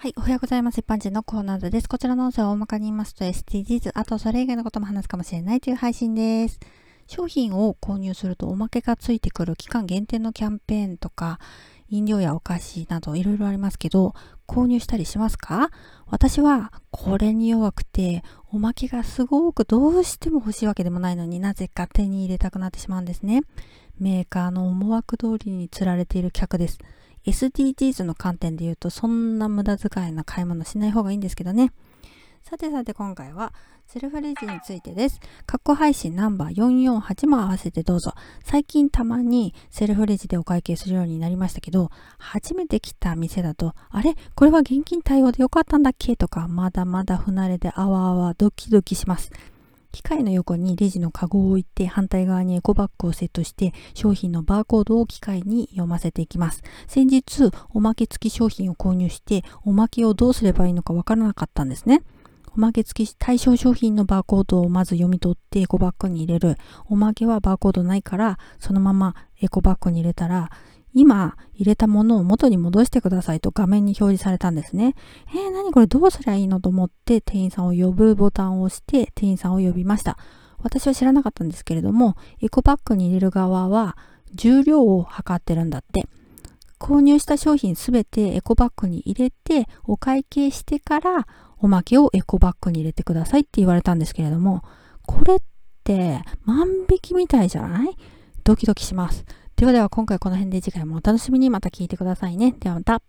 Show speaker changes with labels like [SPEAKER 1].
[SPEAKER 1] はい。おはようございます。一般人のコーナーです。こちらの音声を大まかに言いますと SDGs、あとそれ以外のことも話すかもしれないという配信です。商品を購入するとおまけがついてくる期間限定のキャンペーンとか、飲料やお菓子などいろいろありますけど、購入したりしますか？私はこれに弱くて、おまけがすごくどうしても欲しいわけでもないのになぜか手に入れたくなってしまうんですね。メーカーの思惑通りに釣られている客です。SDGs の観点で言うと、そんな無駄遣いな買い物しない方がいいんですけどね。さてさて今回はセルフレジについてです。過去配信ナンバー448も合わせてどうぞ。最近たまにセルフレジでお会計するようになりましたけど、初めて来た店だと、あれ？これは現金対応でよかったんだっけ？とか、まだまだ不慣れであわあわドキドキします。機械の横にレジのカゴを置いて反対側にエコバッグをセットして商品のバーコードを機械に読ませていきます。先日おまけ付き商品を購入しておまけをどうすればいいのかわからなかったんですね。おまけ付き対象商品のバーコードをまず読み取ってエコバッグに入れる。おまけはバーコードないからそのままエコバッグに入れたら今入れたものを元に戻してくださいと画面に表示されたんですね。えー、何これどうすりゃいいのと思って店員さんを呼ぶボタンを押して店員さんを呼びました。私は知らなかったんですけれども、エコバッグに入れる側は重量を測ってるんだって。購入した商品すべてエコバッグに入れてお会計してからおまけをエコバッグに入れてくださいって言われたんですけれども、これって万引きみたいじゃない？ドキドキします。ではでは今回この辺で次回もお楽しみにまた聞いてくださいね。ではまた。